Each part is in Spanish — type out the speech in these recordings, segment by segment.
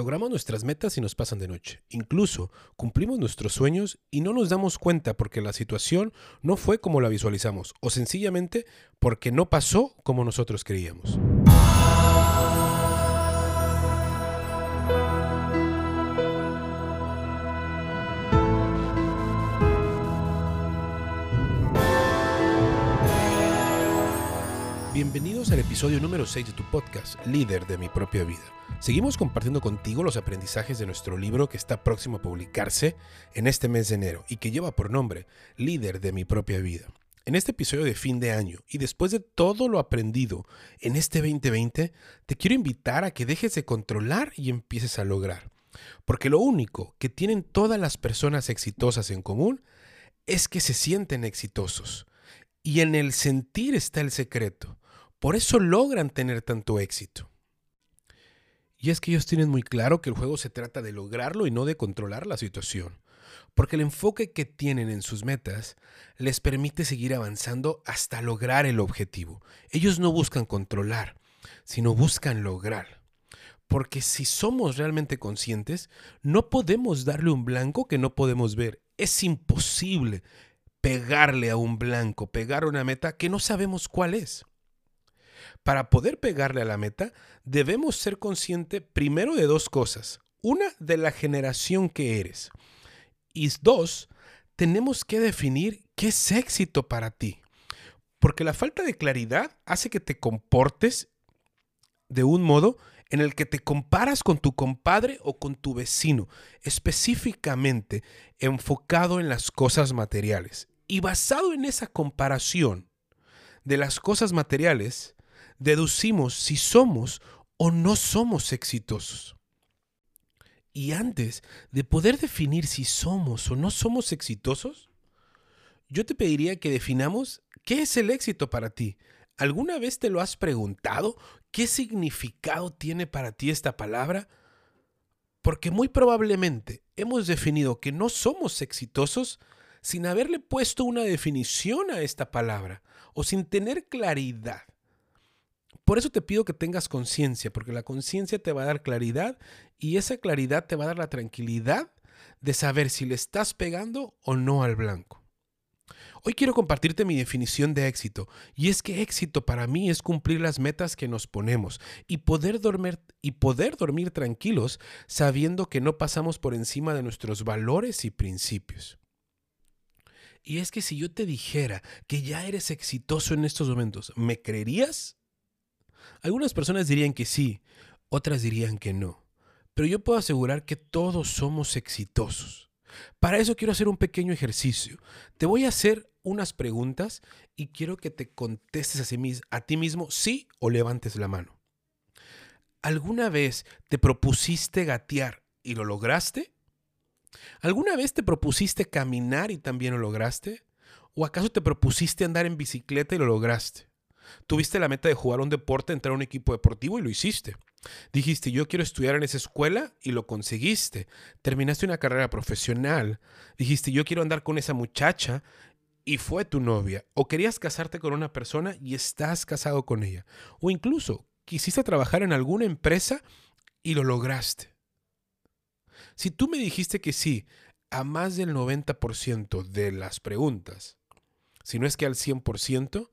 Logramos nuestras metas y nos pasan de noche. Incluso cumplimos nuestros sueños y no nos damos cuenta porque la situación no fue como la visualizamos o sencillamente porque no pasó como nosotros creíamos. Bienvenidos al episodio número 6 de tu podcast, Líder de mi propia vida. Seguimos compartiendo contigo los aprendizajes de nuestro libro que está próximo a publicarse en este mes de enero y que lleva por nombre Líder de mi propia vida. En este episodio de fin de año y después de todo lo aprendido en este 2020, te quiero invitar a que dejes de controlar y empieces a lograr. Porque lo único que tienen todas las personas exitosas en común es que se sienten exitosos. Y en el sentir está el secreto. Por eso logran tener tanto éxito. Y es que ellos tienen muy claro que el juego se trata de lograrlo y no de controlar la situación. Porque el enfoque que tienen en sus metas les permite seguir avanzando hasta lograr el objetivo. Ellos no buscan controlar, sino buscan lograr. Porque si somos realmente conscientes, no podemos darle un blanco que no podemos ver. Es imposible pegarle a un blanco, pegar una meta que no sabemos cuál es. Para poder pegarle a la meta, debemos ser conscientes primero de dos cosas. Una, de la generación que eres. Y dos, tenemos que definir qué es éxito para ti. Porque la falta de claridad hace que te comportes de un modo en el que te comparas con tu compadre o con tu vecino, específicamente enfocado en las cosas materiales. Y basado en esa comparación de las cosas materiales, deducimos si somos o no somos exitosos. Y antes de poder definir si somos o no somos exitosos, yo te pediría que definamos qué es el éxito para ti. ¿Alguna vez te lo has preguntado? ¿Qué significado tiene para ti esta palabra? Porque muy probablemente hemos definido que no somos exitosos sin haberle puesto una definición a esta palabra o sin tener claridad por eso te pido que tengas conciencia, porque la conciencia te va a dar claridad y esa claridad te va a dar la tranquilidad de saber si le estás pegando o no al blanco. Hoy quiero compartirte mi definición de éxito, y es que éxito para mí es cumplir las metas que nos ponemos y poder dormir y poder dormir tranquilos sabiendo que no pasamos por encima de nuestros valores y principios. Y es que si yo te dijera que ya eres exitoso en estos momentos, ¿me creerías? Algunas personas dirían que sí, otras dirían que no. Pero yo puedo asegurar que todos somos exitosos. Para eso quiero hacer un pequeño ejercicio. Te voy a hacer unas preguntas y quiero que te contestes a, ti mismo sí o levantes la mano. ¿Alguna vez te propusiste gatear y lo lograste? ¿Alguna vez te propusiste caminar y también lo lograste? ¿O acaso te propusiste andar en bicicleta y lo lograste? Tuviste la meta de jugar un deporte, entrar a un equipo deportivo y lo hiciste. Dijiste, yo quiero estudiar en esa escuela y lo conseguiste. Terminaste una carrera profesional. Dijiste, yo quiero andar con esa muchacha y fue tu novia. O querías casarte con una persona y estás casado con ella. O incluso quisiste trabajar en alguna empresa y lo lograste. Si tú me dijiste que sí a más del 90% de las preguntas, si no es que al 100%,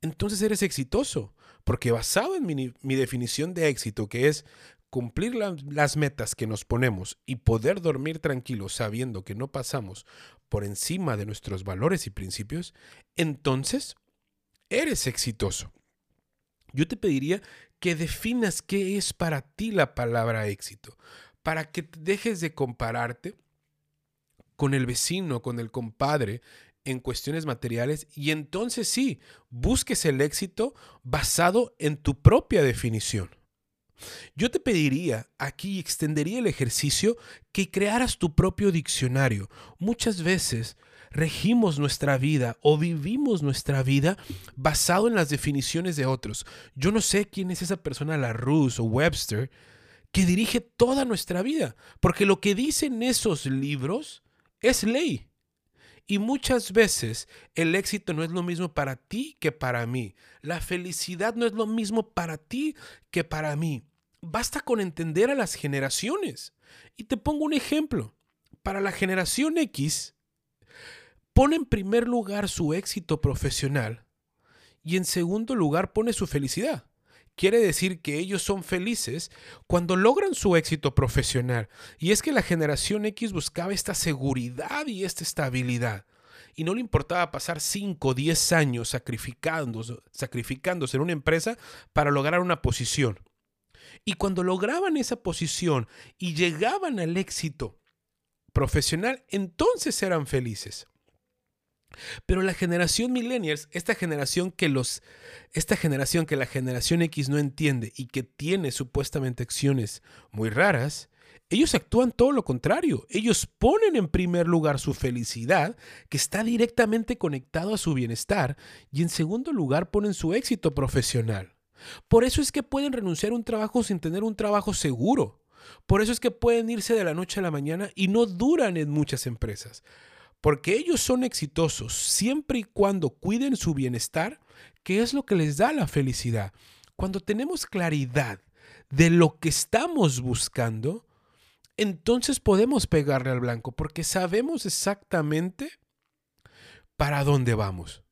entonces eres exitoso. Porque basado en mi, definición de éxito, que es cumplir las metas que nos ponemos y poder dormir tranquilos sabiendo que no pasamos por encima de nuestros valores y principios, entonces eres exitoso. Yo te pediría que definas qué es para ti la palabra éxito, para que dejes de compararte con el vecino, con el compadre, en cuestiones materiales y entonces sí, busques el éxito basado en tu propia definición. Yo te pediría aquí, extendería el ejercicio, que crearas tu propio diccionario. Muchas veces regimos nuestra vida o vivimos nuestra vida basado en las definiciones de otros. Yo no sé quién es esa persona, la Rus o Webster, que dirige toda nuestra vida, porque lo que dicen esos libros es ley. Y muchas veces el éxito no es lo mismo para ti que para mí. La felicidad no es lo mismo para ti que para mí. basta con entender a las generaciones. Y te pongo un ejemplo. Para la generación X, pone en primer lugar su éxito profesional y en segundo lugar pone su felicidad. Quiere decir que ellos son felices cuando logran su éxito profesional. Y es que la generación X buscaba esta seguridad y esta estabilidad. Y no le importaba pasar 5 o 10 años sacrificándose, sacrificándose en una empresa para lograr una posición. Y cuando lograban esa posición y llegaban al éxito profesional, entonces eran felices. Pero la generación millennials, esta generación que los esta generación que la generación X no entiende y que tiene supuestamente acciones muy raras, ellos actúan todo lo contrario. Ellos ponen en primer lugar su felicidad, que está directamente conectado a su bienestar, y en segundo lugar ponen su éxito profesional. Por eso es que pueden renunciar a un trabajo sin tener un trabajo seguro. Por eso es que pueden irse de la noche a la mañana y no duran en muchas empresas. Porque ellos son exitosos siempre y cuando cuiden su bienestar, que es lo que les da la felicidad. Cuando tenemos claridad de lo que estamos buscando, entonces podemos pegarle al blanco porque sabemos exactamente para dónde vamos.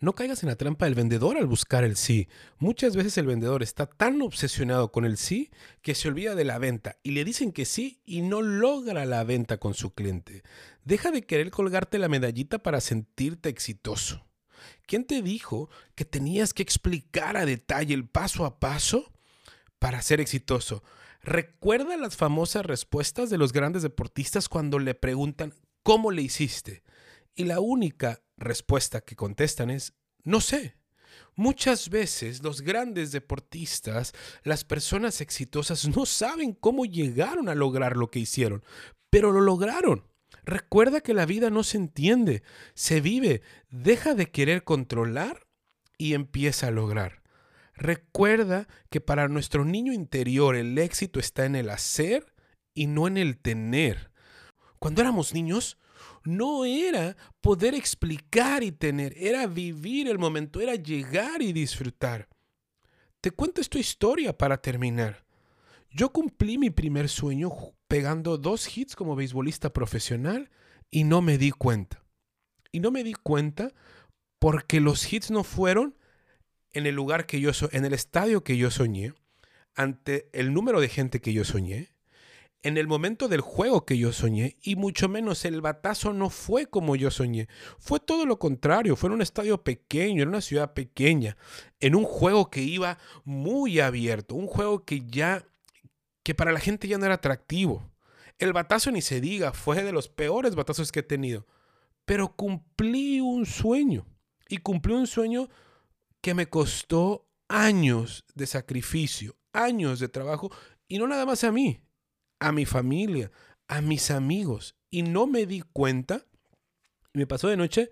No caigas en la trampa del vendedor al buscar el sí. Muchas veces el vendedor está tan obsesionado con el sí que se olvida de la venta y le dicen que sí y no logra la venta con su cliente. Deja de querer colgarte la medallita para sentirte exitoso. ¿Quién te dijo que tenías que explicar a detalle el paso a paso para ser exitoso? Recuerda las famosas respuestas de los grandes deportistas cuando le preguntan ¿cómo le hiciste? Y la única respuesta que contestan es no sé. Muchas veces los grandes deportistas, las personas exitosas, no saben cómo llegaron a lograr lo que hicieron, pero lo lograron. Recuerda que la vida no se entiende, se vive. Deja de querer controlar y empieza a lograr. Recuerda que para nuestro niño interior el éxito está en el hacer y no en el tener. Cuando éramos niños, no era poder explicar y tener, era vivir el momento, era llegar y disfrutar. Te cuento esta historia para terminar. Yo cumplí mi primer sueño pegando dos hits como beisbolista profesional y no me di cuenta. Y no me di cuenta porque los hits no fueron en el lugar que yo en el estadio que yo soñé, ante el número de gente que yo soñé, en el momento del juego que yo soñé, y mucho menos el batazo no fue como yo soñé. Fue todo lo contrario, fue en un estadio pequeño, en una ciudad pequeña, en un juego que iba muy abierto, un juego que ya, que para la gente ya no era atractivo. El batazo ni se diga, fue de los peores batazos que he tenido. Pero cumplí un sueño. Y cumplí un sueño que me costó años de sacrificio, años de trabajo, y no nada más a mí, a mi familia, a mis amigos. Y no me di cuenta, me pasó de noche,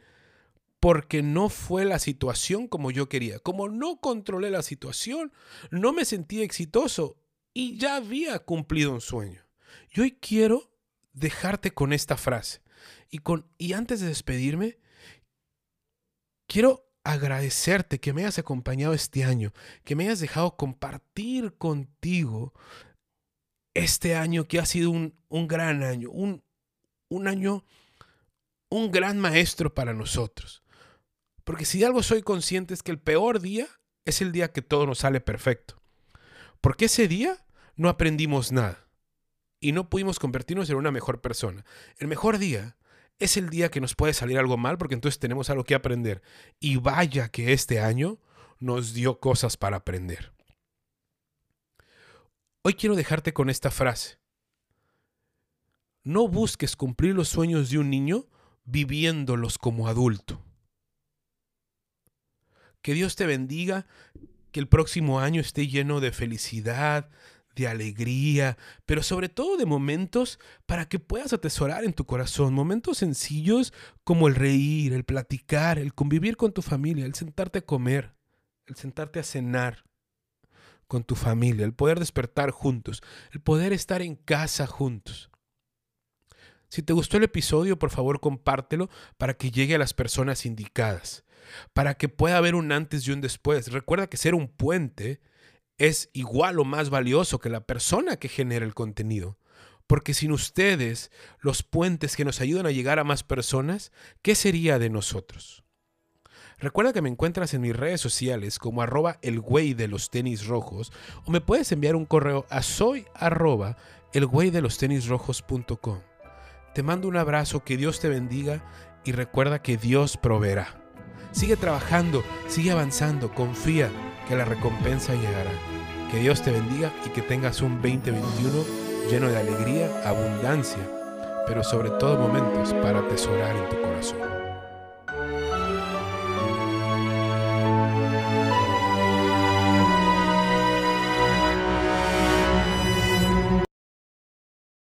porque no fue la situación como yo quería. Como no controlé la situación, no me sentí exitoso y ya había cumplido un sueño. Y hoy quiero dejarte con esta frase. Y, con, y antes de despedirme, quiero agradecerte que me hayas acompañado este año, que me hayas dejado compartir contigo este año que ha sido un, gran año, un, un año, un gran maestro para nosotros. Porque si algo soy consciente es que el peor día es el día que todo nos sale perfecto. Porque ese día no aprendimos nada y no pudimos convertirnos en una mejor persona. El mejor día es el día que nos puede salir algo mal porque entonces tenemos algo que aprender. Y vaya que este año nos dio cosas para aprender. Hoy quiero dejarte con esta frase. No busques cumplir los sueños de un niño viviéndolos como adulto. Que Dios te bendiga, que el próximo año esté lleno de felicidad, de alegría, pero sobre todo de momentos para que puedas atesorar en tu corazón, momentos sencillos como el reír, el platicar, el convivir con tu familia, el sentarte a comer, el sentarte a cenar con tu familia, el poder despertar juntos, el poder estar en casa juntos. Si te gustó el episodio, por favor compártelo para que llegue a las personas indicadas, para que pueda haber un antes y un después. Recuerda que ser un puente es igual o más valioso que la persona que genera el contenido. Porque sin ustedes, los puentes que nos ayudan a llegar a más personas, ¿qué sería de nosotros? Recuerda que me encuentras en mis redes sociales como arroba el güey de los tenis rojos o me puedes enviar un correo a soy arroba el güey de los tenis. Te mando un abrazo, que Dios te bendiga y recuerda que Dios proveerá. Sigue trabajando, sigue avanzando, confía que la recompensa llegará. Que Dios te bendiga y que tengas un 2021 lleno de alegría, abundancia, pero sobre todo momentos para atesorar en tu corazón.